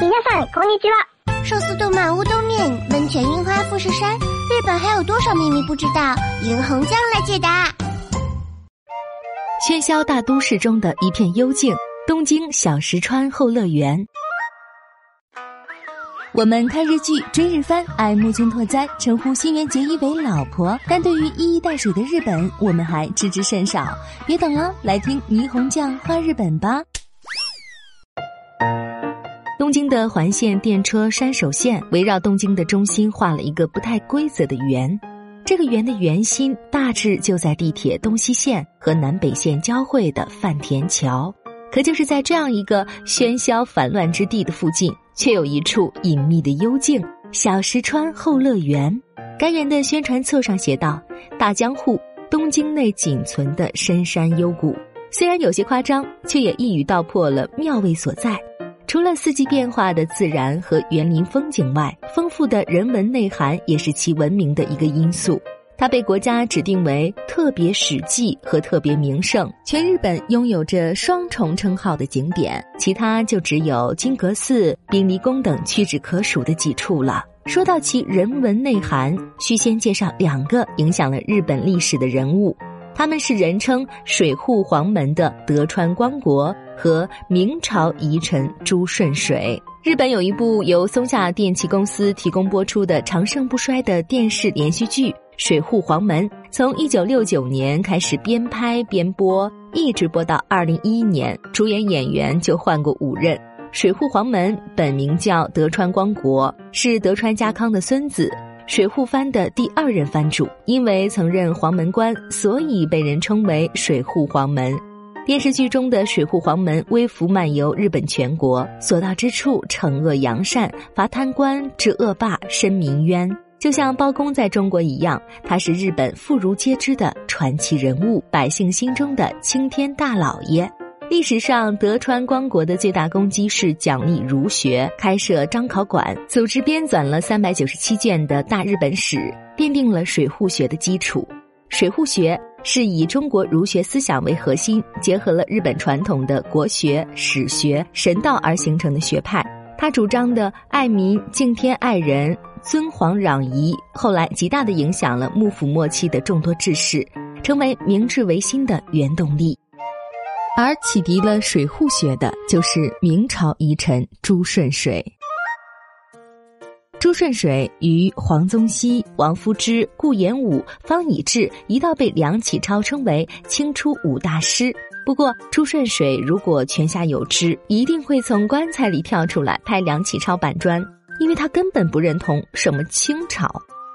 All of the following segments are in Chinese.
皆さんこんにちは。寿司动漫乌冬面，温泉樱花富士山，日本还有多少秘密不知道？银红酱来解答。喧嚣大都市中的一片幽静，东京小石川后乐园。我们看日剧、追日番，爱木村拓哉，称呼新垣结衣为老婆。但对于一衣带水的日本，我们还知之甚少。别等了，来听霓虹酱画日本吧。 东京的环线电车山手线围绕东京的中心画了一个不太规则的圆，这个圆的圆心大致就在地铁东西线和南北线交汇的饭田桥。可就是在这样一个喧嚣繁乱之地的附近，却有一处隐秘的幽静——小石川后乐园。该园的宣传册上写道：“大江户，东京内仅存的深山幽谷。”虽然有些夸张，却也一语道破了妙味所在。除了四季变化的自然和园林风景外，丰富的人文内涵也是其闻名的一个因素。它被国家指定为特别史迹和特别名胜，全日本拥有着双重称号的景点，其他就只有金阁寺、冰离宫等屈指可数的几处了。说到其人文内涵，需先介绍两个影响了日本历史的人物，他们是人称“水户黄门”的德川光国和明朝遗臣朱顺水。日本有一部由松下电器公司提供播出的长盛不衰的电视连续剧。水户黄门从一九六九年开始边拍边播，一直播到二零一一年，主演演员就换过五任。水户黄门本名叫德川光国，是德川家康的孙子，水户藩的第二任藩主。因为曾任黄门官，所以被人称为水户黄门。电视剧中的水户黄门微服漫游日本全国，所到之处惩恶扬善，罚贪官，治恶霸，申民冤。就像包公在中国一样，他是日本妇孺皆知的传奇人物，百姓心中的青天大老爷。历史上，德川光国的最大功绩是奖励儒学，开设章考馆，组织编纂了三百九十七卷的大日本史，奠定了水户学的基础。水户学是以中国儒学思想为核心，结合了日本传统的国学、史学、神道而形成的学派。他主张的爱民、敬天、爱人。尊皇攘夷，后来极大的影响了幕府末期的众多志士，成为明治维新的原动力。而启迪了水户学的，就是明朝遗臣朱顺水。朱顺水与黄宗羲、王夫之、顾炎武、方以智一道被梁启超称为清初五大师。不过，朱顺水如果泉下有知，一定会从棺材里跳出来，拍梁启超板砖。因为他根本不认同什么清朝。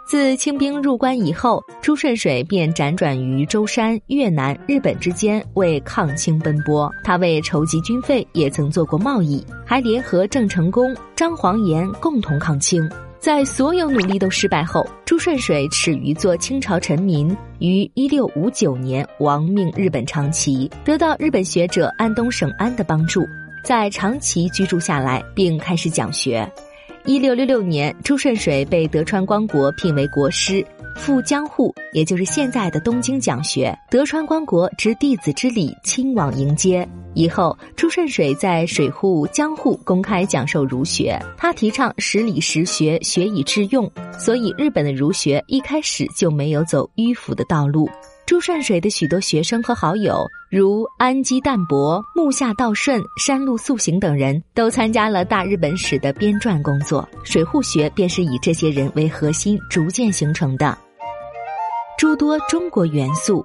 自清兵入关以后，朱顺水便辗转于舟山、越南、日本之间为抗清奔波。他为筹集军费，也曾做过贸易，还联合郑成功、张煌言共同抗清。在所有努力都失败后，朱顺水耻于做清朝臣民，于一六五九年亡命日本长崎，得到日本学者安东省安的帮助，在长崎居住下来，并开始讲学。一六六六年，朱顺水被德川光国聘为国师，赴江户，也就是现在的东京讲学。德川光国执弟子之礼，亲往迎接。以后，朱顺水在水户、江户公开讲授儒学。他提倡实理实学，学以致用，所以日本的儒学一开始就没有走迂腐的道路。朱顺水的许多学生和好友，如安基淡泊、木下道顺、山路素行等人，都参加了大日本史的编撰工作。水户学便是以这些人为核心逐渐形成的。诸多中国元素。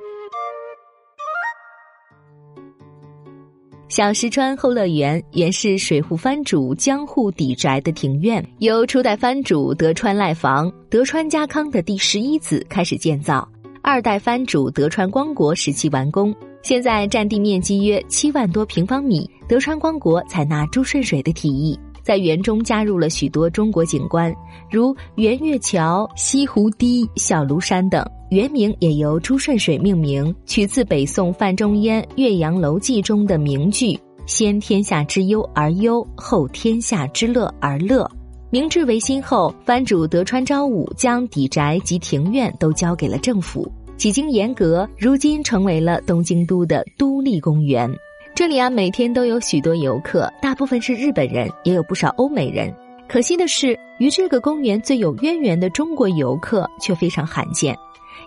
小石川后乐园原是水户藩主江户邸宅的庭院，由初代藩主德川赖房、德川家康的第十一子开始建造。二代藩主德川光国时期完工，现在占地面积约七万多平方米。德川光国采纳朱顺水的提议，在园中加入了许多中国景观，如圆月桥、西湖堤、小庐山等。原名也由朱顺水命名，取自北宋范仲淹《岳阳楼记》中的名句：“先天下之忧而忧，后天下之乐而乐。”明治维新后，藩主德川昭武将邸宅及庭院都交给了政府，几经严格，如今成为了东京都的都立公园。这里啊，每天都有许多游客，大部分是日本人，也有不少欧美人。可惜的是，与这个公园最有渊源的中国游客却非常罕见，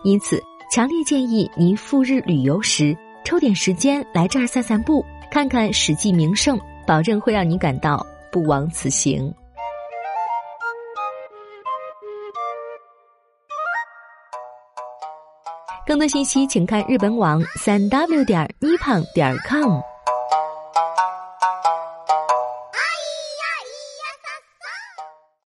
因此强烈建议您赴日旅游时抽点时间来这儿散散步，看看史记名胜，保证会让你感到不枉此行。更多信息，请看日本网三 w 点 nippon 点 com。